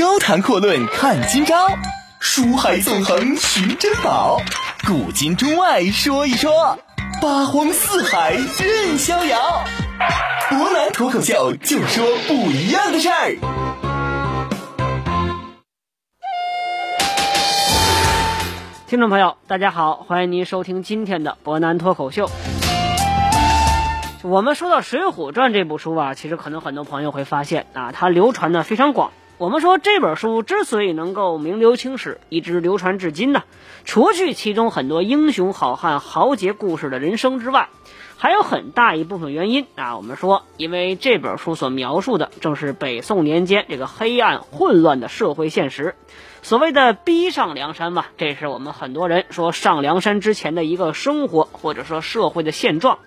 高谈阔论看今朝，书海纵横寻珍宝，古今中外说一说，八荒四海任逍遥。博南脱口秀就说不一样的事儿。听众朋友，大家好，欢迎您收听今天的博南脱口秀。我们说到《水浒传》这部书啊，其实可能很多朋友会发现啊，它流传的非常广。我们说这本书之所以能够名留青史，一直流传至今呢，除去其中很多英雄好汉、豪杰故事的人生之外，还有很大一部分原因啊。我们说，因为这本书所描述的正是北宋年间这个黑暗混乱的社会现实。所谓的逼上梁山嘛，这是我们很多人说上梁山之前的一个生活或者说社会的现状。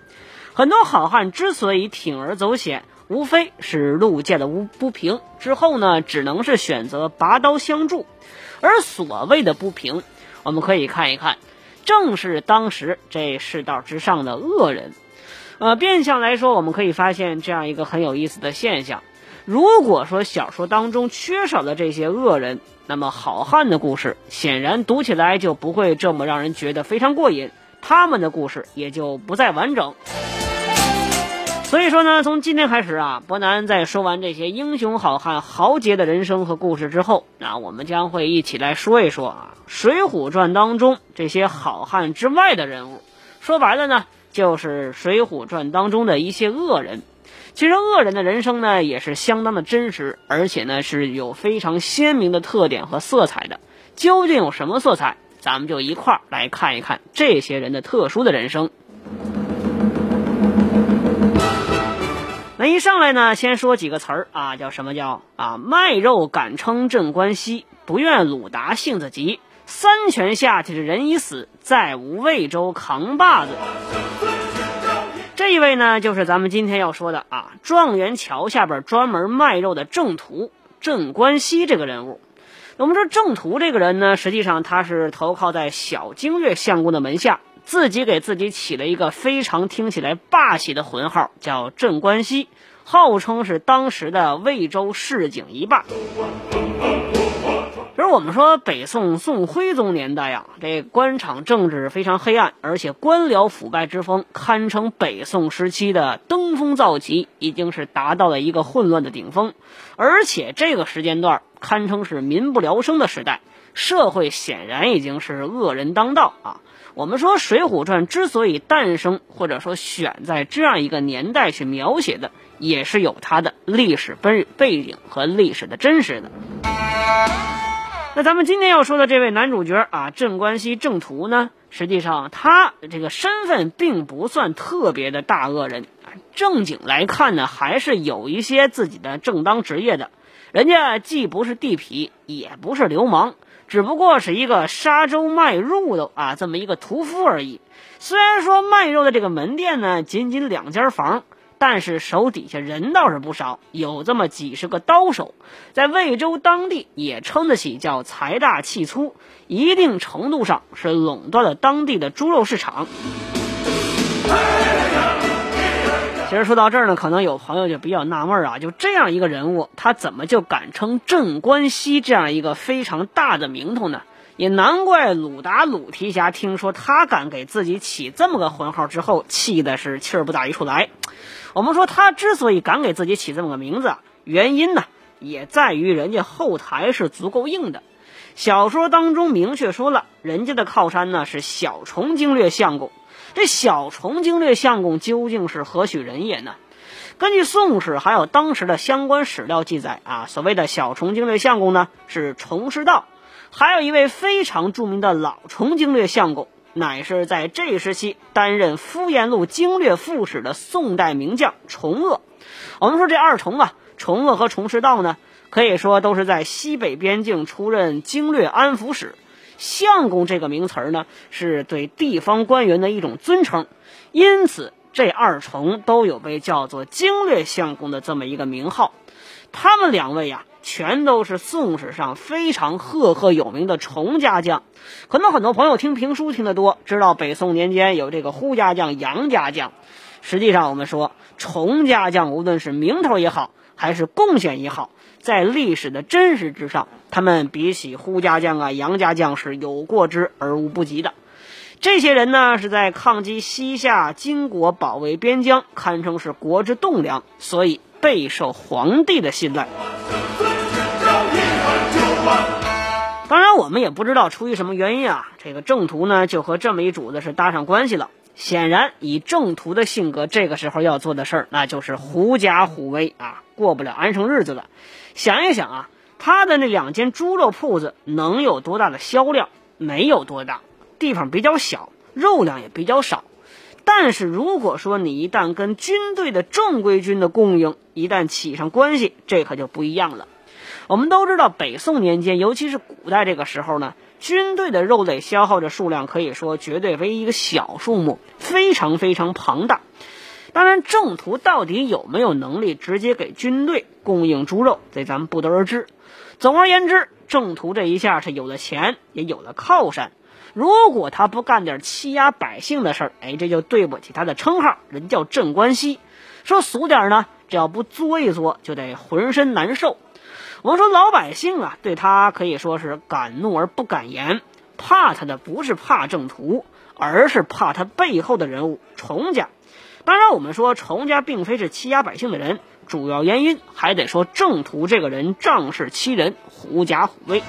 很多好汉之所以铤而走险，无非是路见的不不平，之后呢，只能是选择拔刀相助。而所谓的不平，我们可以看一看，正是当时这世道之上的恶人。呃，变相来说，我们可以发现这样一个很有意思的现象：如果说小说当中缺少了这些恶人，那么好汉的故事显然读起来就不会这么让人觉得非常过瘾，他们的故事也就不再完整。所以说呢，从今天开始啊，伯南在说完这些英雄好汉、豪杰的人生和故事之后，那我们将会一起来说一说啊，《水浒传》当中这些好汉之外的人物。说白了呢，就是《水浒传》当中的一些恶人。其实恶人的人生呢，也是相当的真实，而且呢是有非常鲜明的特点和色彩的。究竟有什么色彩？咱们就一块儿来看一看这些人的特殊的人生。那一上来呢，先说几个词儿啊，叫什么叫啊？卖肉敢称镇关西，不愿鲁达性子急。三拳下去的人已死，再无魏州扛把子。这一位呢，就是咱们今天要说的啊，状元桥下边专门卖肉的郑屠镇关西这个人物。我们说郑屠这个人呢，实际上他是投靠在小京略相公的门下。自己给自己起了一个非常听起来霸气的浑号，叫镇关西，号称是当时的魏州市井一霸。而我们说北宋宋徽宗年代呀，这官场政治非常黑暗，而且官僚腐败之风堪称北宋时期的登峰造极，已经是达到了一个混乱的顶峰。而且这个时间段堪称是民不聊生的时代，社会显然已经是恶人当道啊。我们说《水浒传》之所以诞生，或者说选在这样一个年代去描写的，也是有它的历史背背景和历史的真实的。那咱们今天要说的这位男主角啊，镇关西郑屠呢，实际上他这个身份并不算特别的大恶人，正经来看呢，还是有一些自己的正当职业的。人家既不是地痞，也不是流氓。只不过是一个沙洲卖肉的啊，这么一个屠夫而已。虽然说卖肉的这个门店呢，仅仅两间房，但是手底下人倒是不少，有这么几十个刀手，在魏州当地也称得起叫财大气粗，一定程度上是垄断了当地的猪肉市场。其实说到这儿呢，可能有朋友就比较纳闷啊，就这样一个人物，他怎么就敢称镇关西这样一个非常大的名头呢？也难怪鲁达鲁提辖听说他敢给自己起这么个浑号之后，气的是气儿不打一处来。我们说他之所以敢给自己起这么个名字，原因呢，也在于人家后台是足够硬的。小说当中明确说了，人家的靠山呢是小虫经略相公。这小虫经略相公究竟是何许人也呢？根据《宋史》还有当时的相关史料记载啊，所谓的小虫经略相公呢是崇师道，还有一位非常著名的老虫经略相公，乃是在这一时期担任敷衍路经略副使的宋代名将崇鄂。我们说这二重啊，崇鄂和崇师道呢，可以说都是在西北边境出任经略安抚使。相公这个名词儿呢，是对地方官员的一种尊称，因此这二重都有被叫做经略相公的这么一个名号。他们两位呀，全都是宋史上非常赫赫有名的崇家将。可能很多朋友听评书听得多，知道北宋年间有这个呼家将、杨家将。实际上，我们说崇家将无论是名头也好，还是贡献也好，在历史的真实之上，他们比起呼家将啊、杨家将是有过之而无不及的。这些人呢，是在抗击西夏金国保卫边疆，堪称是国之栋梁，所以备受皇帝的信赖。当然，我们也不知道出于什么原因啊，这个郑屠呢就和这么一主子是搭上关系了。显然，以郑屠的性格，这个时候要做的事儿，那就是狐假虎威啊，过不了安生日子了。想一想啊，他的那两间猪肉铺子能有多大的销量？没有多大，地方比较小，肉量也比较少。但是如果说你一旦跟军队的正规军的供应一旦起上关系，这可就不一样了。我们都知道，北宋年间，尤其是古代这个时候呢，军队的肉类消耗的数量可以说绝对为一个小数目，非常非常庞大。当然，郑屠到底有没有能力直接给军队供应猪肉，这咱们不得而知。总而言之，郑屠这一下是有了钱，也有了靠山。如果他不干点欺压百姓的事儿，哎，这就对不起他的称号，人叫镇关西。说俗点呢，只要不作一作，就得浑身难受。我们说老百姓啊，对他可以说是敢怒而不敢言，怕他的不是怕郑屠，而是怕他背后的人物崇家。当然，我们说崇家并非是欺压百姓的人，主要原因还得说郑屠这个人仗势欺人，狐假虎威。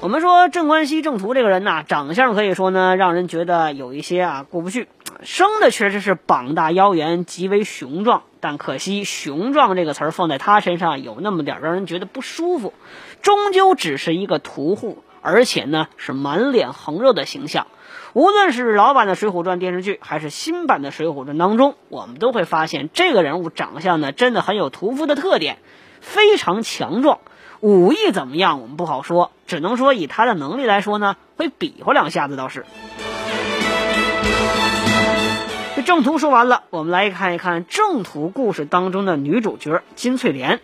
我们说镇关西郑屠这个人呐，长相可以说呢，让人觉得有一些啊过不去。生的确实是膀大腰圆，极为雄壮，但可惜“雄壮”这个词儿放在他身上有那么点儿让人觉得不舒服。终究只是一个屠户，而且呢是满脸横肉的形象。无论是老版的《水浒传》电视剧，还是新版的《水浒传》当中，我们都会发现这个人物长相呢真的很有屠夫的特点，非常强壮。武艺怎么样，我们不好说，只能说以他的能力来说呢，会比划两下子倒是。这郑屠说完了，我们来看一看正途故事当中的女主角金翠莲。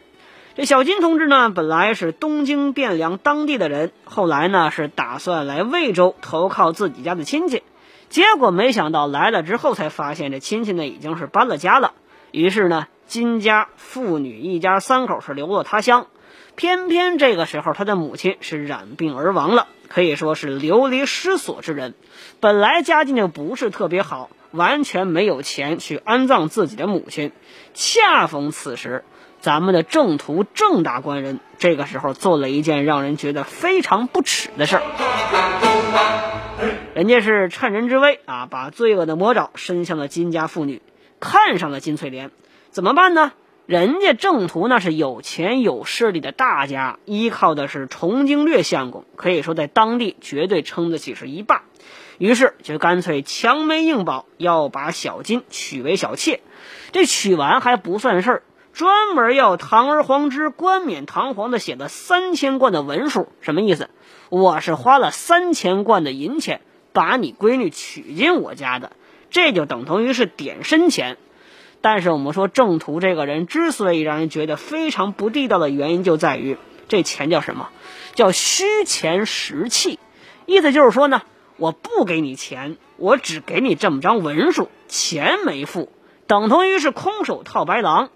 这小金同志呢，本来是东京汴梁当地的人，后来呢是打算来魏州投靠自己家的亲戚，结果没想到来了之后才发现这亲戚呢已经是搬了家了。于是呢，金家父女一家三口是流落他乡，偏偏这个时候他的母亲是染病而亡了，可以说是流离失所之人。本来家境就不是特别好。完全没有钱去安葬自己的母亲，恰逢此时，咱们的正途郑大官人这个时候做了一件让人觉得非常不耻的事儿。人家是趁人之危啊，把罪恶的魔爪伸向了金家妇女，看上了金翠莲，怎么办呢？人家正途那是有钱有势力的大家，依靠的是崇经略相公，可以说在当地绝对称得起是一霸。于是就干脆强媒硬保，要把小金娶为小妾。这娶完还不算事儿，专门要堂而皇之、冠冕堂皇的写个三千贯的文书。什么意思？我是花了三千贯的银钱把你闺女娶进我家的，这就等同于是点身钱。但是我们说郑屠这个人之所以让人觉得非常不地道的原因，就在于这钱叫什么？叫虚钱实气。意思就是说呢。我不给你钱，我只给你这么张文书，钱没付，等同于是空手套白狼。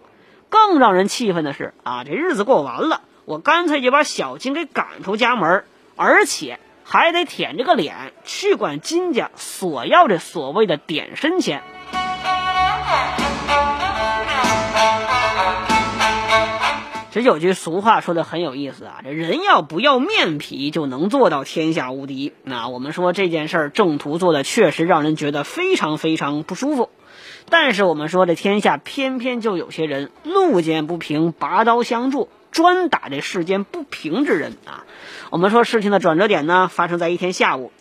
更让人气愤的是啊，这日子过完了，我干脆就把小金给赶出家门，而且还得舔着个脸去管金家索要这所谓的点身钱。这有句俗话说的很有意思啊，这人要不要面皮就能做到天下无敌。那我们说这件事儿，郑屠做的确实让人觉得非常非常不舒服。但是我们说这天下偏偏就有些人路见不平拔刀相助，专打这世间不平之人啊。我们说事情的转折点呢，发生在一天下午，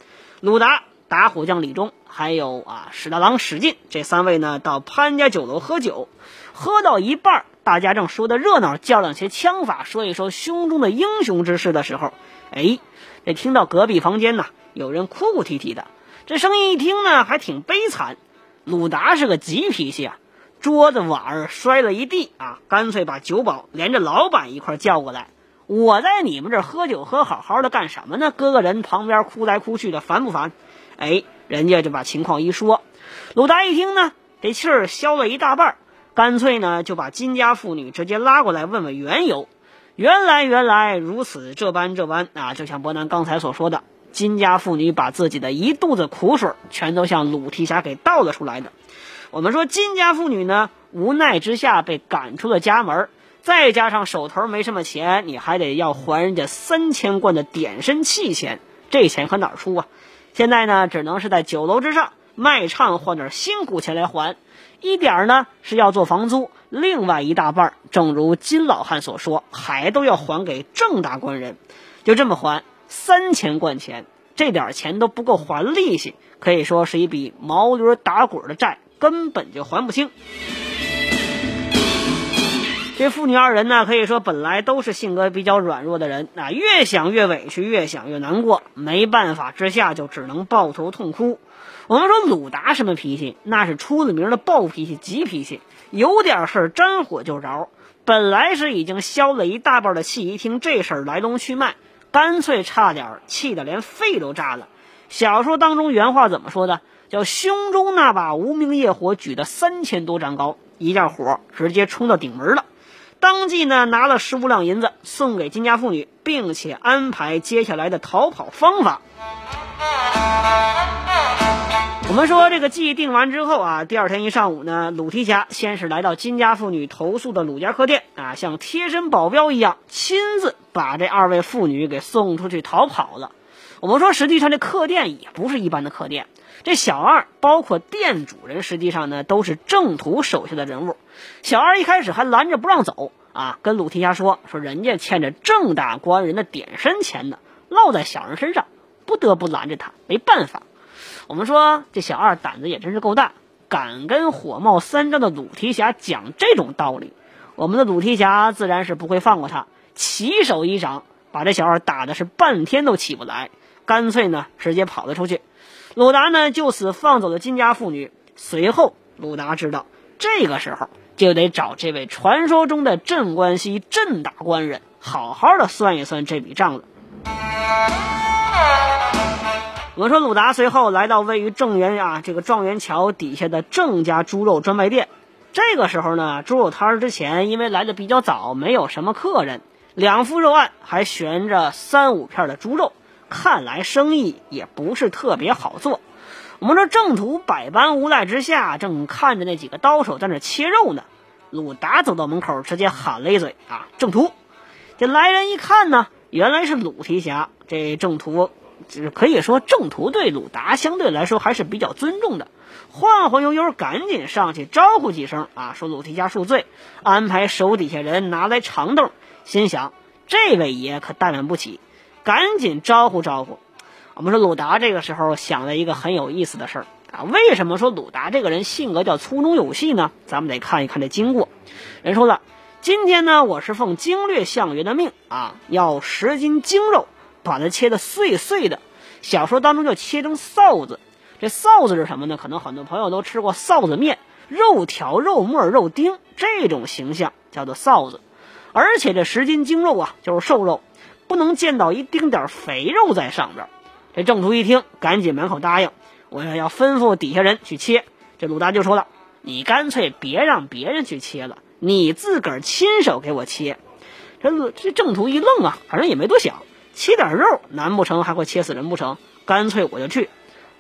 鲁达、打虎将李忠还有啊史大郎史进这三位呢到潘家酒楼喝酒，喝到一半儿。大家正说的热闹，较量些枪法，说一说胸中的英雄之事的时候，哎，这听到隔壁房间呢有人哭哭啼啼的，这声音一听呢还挺悲惨。鲁达是个急脾气啊，桌子碗儿摔了一地啊，干脆把酒保连着老板一块叫过来。我在你们这喝酒喝好好的干什么呢？搁个人旁边哭来哭去的，烦不烦？哎，人家就把情况一说，鲁达一听呢，这气儿消了一大半儿，干脆呢就把金家妇女直接拉过来问问缘由。原来原来如此，这般这般啊！就像伯南刚才所说的，金家妇女把自己的一肚子苦水全都向鲁提辖给倒了出来的。我们说金家妇女呢，无奈之下被赶出了家门，再加上手头没什么钱，你还得要还人家三千贯的点身契钱，这钱可哪儿出啊？现在呢，只能是在酒楼之上卖唱换点辛苦钱来还，一点儿呢是要做房租。另外一大半，正如金老汉所说，还都要还给郑大官人，就这么还三千贯钱，这点钱都不够还利息，可以说是一笔毛驴打滚的债，根本就还不清。这父女二人呢，可以说本来都是性格比较软弱的人，啊，越想越委屈，越想越难过，没办法之下就只能抱头痛哭。我们说鲁达什么脾气？那是出了名的暴脾气、急脾气。有点事儿沾火就着，本来是已经消了一大半的气，一听这事儿来龙去脉，干脆差点气得连肺都炸了。小说当中原话怎么说的？叫胸中那把无名业火举得三千多丈高，一下火直接冲到顶门了。当即呢拿了十五两银子送给金家妇女，并且安排接下来的逃跑方法。我们说这个计定完之后啊，第二天一上午呢，鲁提辖先是来到金家妇女投宿的鲁家客店啊，像贴身保镖一样，亲自把这二位妇女给送出去逃跑了。我们说，实际上这客店也不是一般的客店，这小二包括店主人，实际上呢都是正途手下的人物。小二一开始还拦着不让走啊，跟鲁提辖说说人家欠着郑大官人的点身钱呢，落在小人身上，不得不拦着他，没办法。我们说这小二胆子也真是够大，敢跟火冒三丈的鲁提辖讲这种道理。我们的鲁提辖自然是不会放过他，起手一掌把这小二打的是半天都起不来，干脆呢直接跑了出去。鲁达呢就此放走了金家妇女。随后鲁达知道，这个时候就得找这位传说中的镇关西镇大官人，好好的算一算这笔账了。我说鲁达随后来到位于正源啊这个状元桥底下的郑家猪肉专卖店。这个时候呢，猪肉摊儿之前因为来的比较早，没有什么客人，两副肉案还悬着三五片的猪肉，看来生意也不是特别好做。我们说正途百般无奈之下，正看着那几个刀手在那切肉呢。鲁达走到门口，直接喊了一嘴：“啊，正途！”这来人一看呢，原来是鲁提辖。这正途。只可以说，正途对鲁达相对来说还是比较尊重的，晃晃悠悠赶紧上去招呼几声啊，说鲁提家恕罪，安排手底下人拿来长凳，心想这位爷可怠慢不起，赶紧招呼招呼。我们说鲁达这个时候想了一个很有意思的事儿啊，为什么说鲁达这个人性格叫粗中有细呢？咱们得看一看这经过。人说了，今天呢，我是奉经略相爷的命啊，要十斤精肉。把它切的碎碎的，小说当中就切成臊子。这臊子是什么呢？可能很多朋友都吃过臊子面，肉条、肉末、肉丁这种形象叫做臊子。而且这十斤精肉啊，就是瘦肉，不能见到一丁点肥肉在上边。这郑屠一听，赶紧满口答应，我要要吩咐底下人去切。这鲁达就说了：“你干脆别让别人去切了，你自个儿亲手给我切。”这这郑屠一愣啊，反正也没多想。切点肉，难不成还会切死人不成？干脆我就去。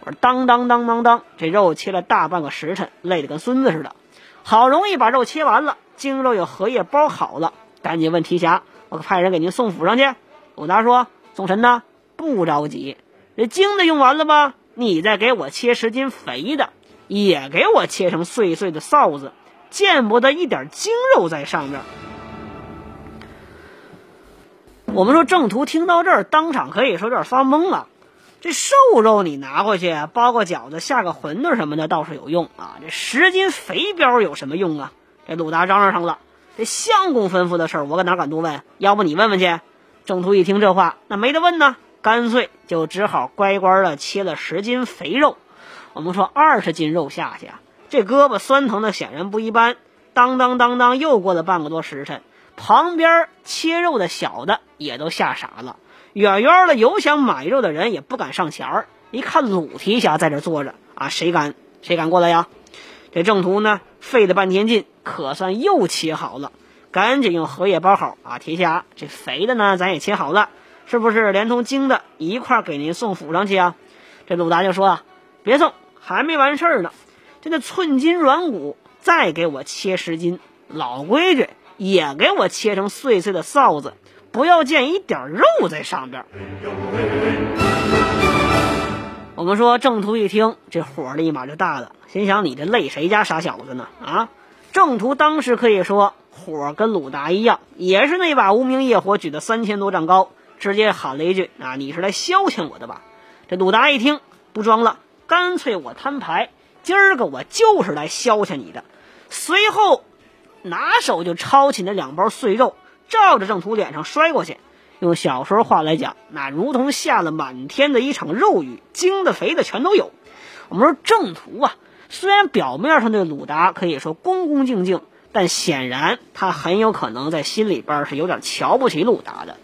我说当当当当当，这肉切了大半个时辰，累得跟孙子似的。好容易把肉切完了，精肉有荷叶包好了，赶紧问提辖，我派人给您送府上去。鲁达说：“宋神呢？不着急，这精的用完了吧？你再给我切十斤肥的，也给我切成碎碎的臊子，见不得一点精肉在上面。”我们说郑屠听到这儿，当场可以说有点发懵了。这瘦肉你拿回去包个饺子、下个馄饨什么的倒是有用啊，这十斤肥膘有什么用啊？这鲁达嚷嚷上了，这相公吩咐的事儿，我搁哪敢多问？要不你问问去。郑屠一听这话，那没得问呢，干脆就只好乖乖的切了十斤肥肉。我们说二十斤肉下去啊，这胳膊酸疼的显然不一般。当当当当，又过了半个多时辰。旁边切肉的小的也都吓傻了，远远的有想买肉的人也不敢上前儿。一看鲁提辖在这坐着啊，谁敢谁敢过来呀？这郑屠呢，费了半天劲，可算又切好了，赶紧用荷叶包好啊。提辖这肥的呢，咱也切好了，是不是连同精的一块给您送府上去啊？这鲁达就说啊，别送，还没完事儿呢。这那寸金软骨，再给我切十斤，老规矩，也给我切成碎碎的臊子，不要见一点肉在上边。我们说郑屠一听，这火立马就大了，心想你这累谁家傻小子呢？啊！郑屠当时可以说火跟鲁达一样，也是那把无名业火举得三千多丈高，直接喊了一句：“啊，你是来消遣我的吧？”这鲁达一听不装了，干脆我摊牌，今儿个我就是来消遣你的。随后拿手就抄起那两包碎肉，照着郑屠脸上摔过去。用小时候话来讲，那如同下了满天的一场肉雨，精的肥的全都有。我们说郑屠啊，虽然表面上对鲁达可以说恭恭敬敬，但显然他很有可能在心里边是有点瞧不起鲁达的。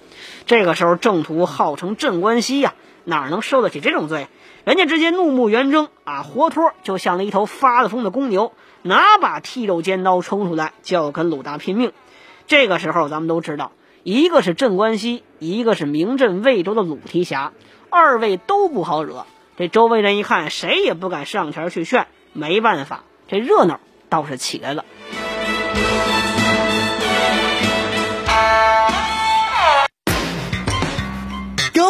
这个时候，郑屠号称镇关西呀，哪能受得起这种罪？人家直接怒目圆睁啊，活脱就像了一头发了疯的公牛，拿把剃肉尖刀冲出来就要跟鲁达拼命。这个时候，咱们都知道。一个是镇关西，一个是名震魏州的鲁提辖，二位都不好惹。这周围人一看，谁也不敢上前去劝，没办法，这热闹倒是起来了。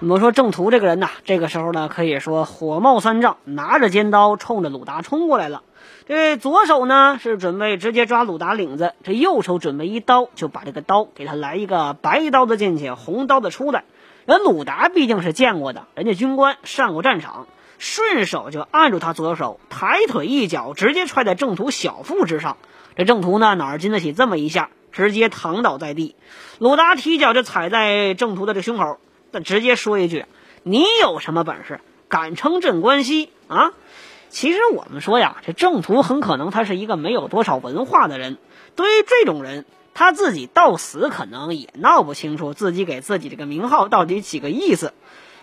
我们说郑屠这个人呐，这个时候呢，可以说火冒三丈，拿着尖刀冲着鲁达冲过来了。这左手呢是准备直接抓鲁达领子，这右手准备一刀就把这个刀给他来一个白刀子进去，红刀子出来。人鲁达毕竟是见过的，人家军官上过战场，顺手就按住他左手，抬腿一脚直接踹在郑屠小腹之上。这郑屠呢哪经得起这么一下，直接躺倒在地。鲁达提脚就踩在郑屠的这胸口。那直接说一句，你有什么本事，敢称镇关西啊？其实我们说呀，这郑屠很可能他是一个没有多少文化的人。对于这种人，他自己到死可能也闹不清楚自己给自己这个名号到底几个意思。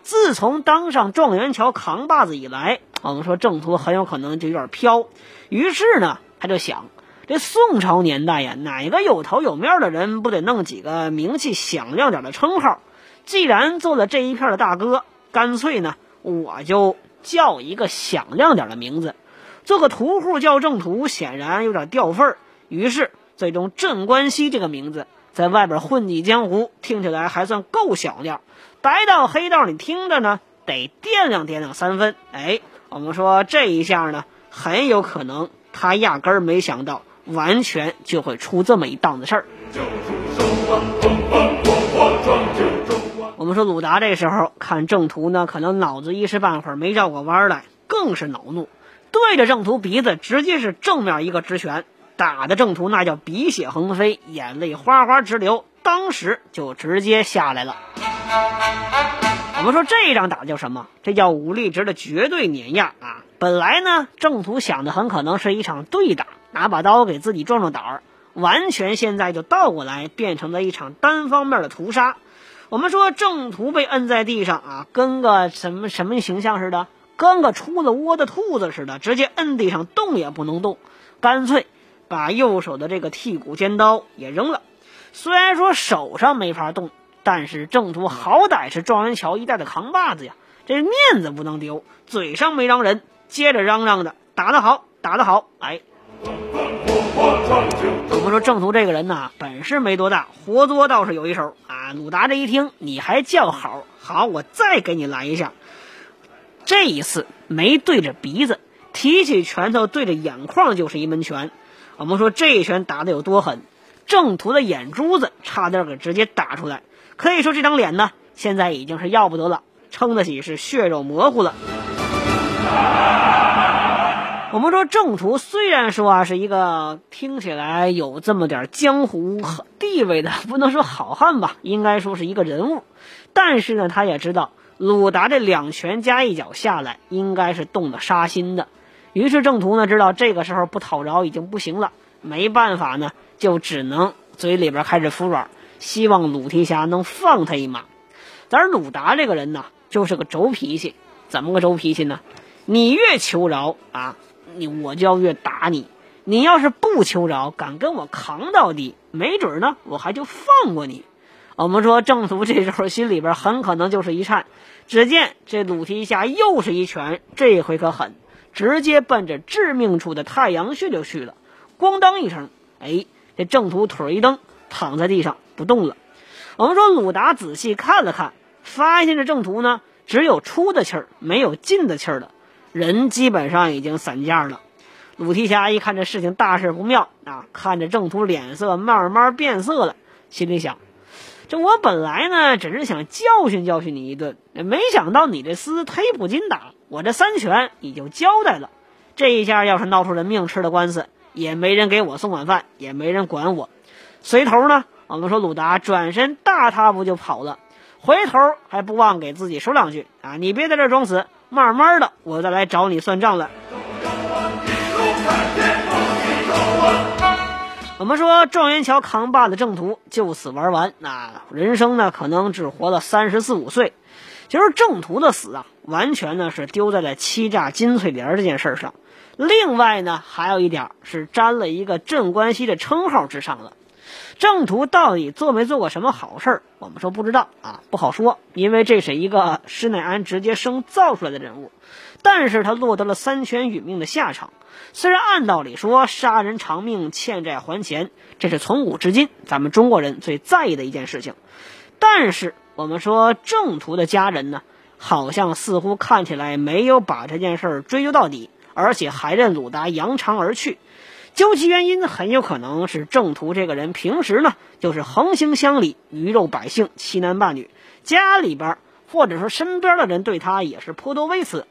自从当上状元桥扛把子以来，我们说郑屠很有可能就有点飘。于是呢，他就想，这宋朝年代呀，哪个有头有面的人不得弄几个名气响亮点的称号？既然做了这一片的大哥，干脆呢，我就叫一个响亮点的名字，做个屠户叫郑屠，显然有点掉份儿。于是，最终镇关西这个名字在外边混迹江湖，听起来还算够响亮。白道黑道，你听着呢，得掂量掂量三分。哎，我们说这一下呢，很有可能他压根儿没想到，完全就会出这么一档子事儿。说鲁达这时候看郑屠呢，可能脑子一时半会儿没绕过弯来，更是恼怒，对着郑屠鼻子直接是正面一个直拳，打的郑屠那叫鼻血横飞，眼泪哗哗直流，当时就直接下来了。我们说这一仗打的叫什么？这叫武力值的绝对碾压啊！本来呢，郑屠想的很可能是一场对打，拿把刀给自己壮壮胆儿，完全现在就倒过来变成了一场单方面的屠杀。我们说郑屠被摁在地上啊，跟个什么什么形象似的，跟个出了窝的兔子似的，直接摁地上动也不能动，干脆把右手的这个剔骨尖刀也扔了。虽然说手上没法动，但是郑屠好歹是状元桥一带的扛把子呀，这面子不能丢，嘴上没嚷人，接着嚷嚷的打得好，打得好，哎。我们说郑屠这个人呢，本事没多大，活捉倒是有一手啊。鲁达这一听，你还叫好，好，我再给你来一下。这一次没对着鼻子，提起拳头对着眼眶就是一闷拳。我们说这一拳打的有多狠，正途的眼珠子差点给直接打出来。可以说这张脸呢，现在已经是要不得了，撑得起是血肉模糊了。我们说郑屠虽然说啊是一个听起来有这么点江湖地位的，不能说好汉吧，应该说是一个人物，但是呢，他也知道鲁达这两拳加一脚下来，应该是动了杀心的。于是郑屠呢知道这个时候不讨饶已经不行了，没办法呢，就只能嘴里边开始服软，希望鲁提辖能放他一马。但是鲁达这个人呢，就是个轴脾气，怎么个轴脾气呢？你越求饶啊！你我就要越打你，你要是不求饶，敢跟我扛到底，没准呢，我还就放过你。我们说郑屠这时候心里边很可能就是一颤，只见这鲁提辖又是一拳，这回可狠，直接奔着致命处的太阳穴就去了。咣当一声，哎，这郑屠腿一蹬，躺在地上不动了。我们说鲁达仔细看了看，发现这郑屠呢，只有出的气儿，没有进的气儿了。人基本上已经散架了，鲁提辖一看这事情大事不妙啊，看着郑屠脸色慢慢变色了，心里想：这我本来呢只是想教训教训你一顿，没想到你这厮忒不禁打，我这三拳你就交代了。这一下要是闹出人命，吃了官司，也没人给我送晚饭，也没人管我。随头呢，我们说鲁达转身大踏步就跑了，回头还不忘给自己说两句啊，你别在这装死。慢慢的，我再来找你算账来。我们说状元桥扛把子郑屠就此玩完，那人生呢可能只活了三十四五岁。其实郑屠的死啊，完全呢是丢在了欺诈金翠莲这件事上。另外呢，还有一点是沾了一个镇关西的称号之上了。郑屠到底做没做过什么好事儿？我们说不知道啊，不好说，因为这是一个施耐庵直接生造出来的人物。但是他落得了三拳殒命的下场。虽然按道理说杀人偿命、欠债还钱，这是从古至今咱们中国人最在意的一件事情。但是我们说郑屠的家人呢，好像似乎看起来没有把这件事儿追究到底，而且还任鲁达扬长而去。究其原因，很有可能是郑屠这个人平时呢就是横行乡里，鱼肉百姓，欺男霸女，家里边或者说身边的人对他也是颇多微词。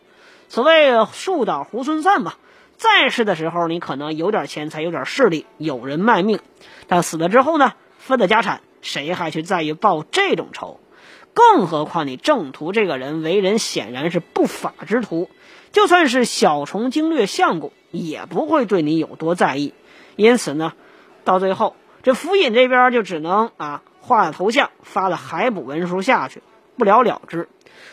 所谓树倒猢狲散嘛，在世的时候你可能有点钱财，有点势力，有人卖命，但死了之后呢，分了家产，谁还去在意报这种仇？更何况你郑屠这个人为人显然是不法之徒，就算是小虫经略相公。也不会对你有多在意，因此呢，到最后这府尹这边就只能啊画了头像，发了海捕文书下去，不了了之。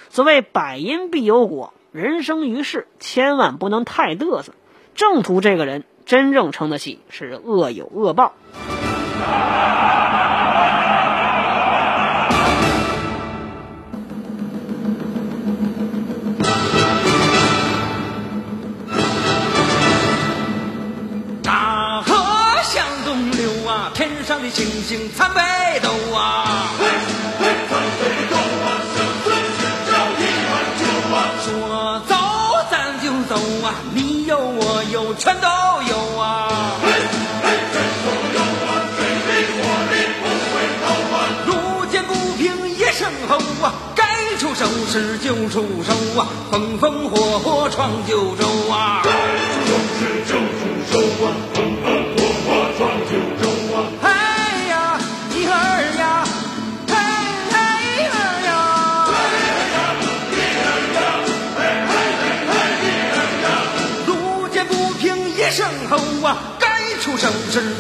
所谓百因必有果，人生于世千万不能太嘚瑟。郑屠这个人真正称得起是恶有恶报。上的星参北斗啊，嘿，嘿，参北斗啊，生死只交一碗酒啊。说走咱就走啊，你有我有全都有啊，嘿，嘿，全都有啊，水里火里不回头啊。路见不平一声吼啊，该出手时就出手啊，风风火火闯九州啊，该出手时就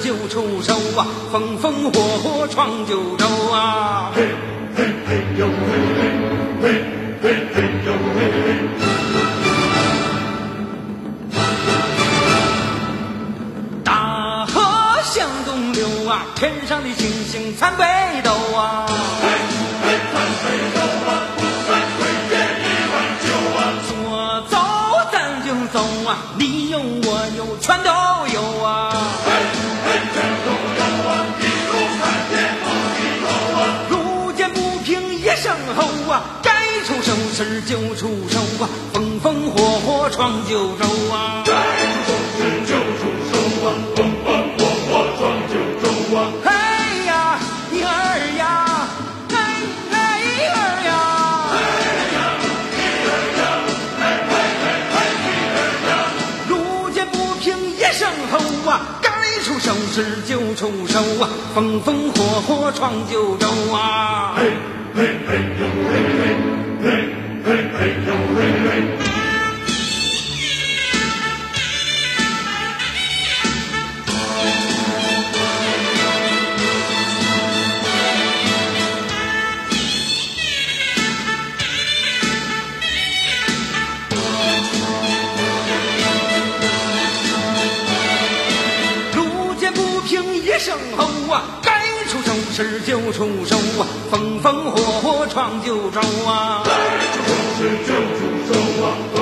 就出手啊，风风火火闯九州啊！嘿，嘿嘿呦嘿嘿，嘿嘿嘿呦嘿嘿。大河向东流啊，天上的星星参北斗啊！嘿，嘿参北斗啊，不管贵贱一碗酒啊！说走咱就走啊，你有我有全都风风火火闯九州啊！该出手时就出手啊，风风火火闯九州啊！嘿呀，一儿呀，嘿嘿一儿呀，嘿呀一儿呀，嘿嘿嘿嘿一儿呀！路见势就出手啊，风风火火闯九州啊！嘿，嘿，嘿呦嘿嘿，嘿，嘿，嘿呦嘿嘿。出手时就出手啊，风风火火闯九州啊，该出手时就出手啊。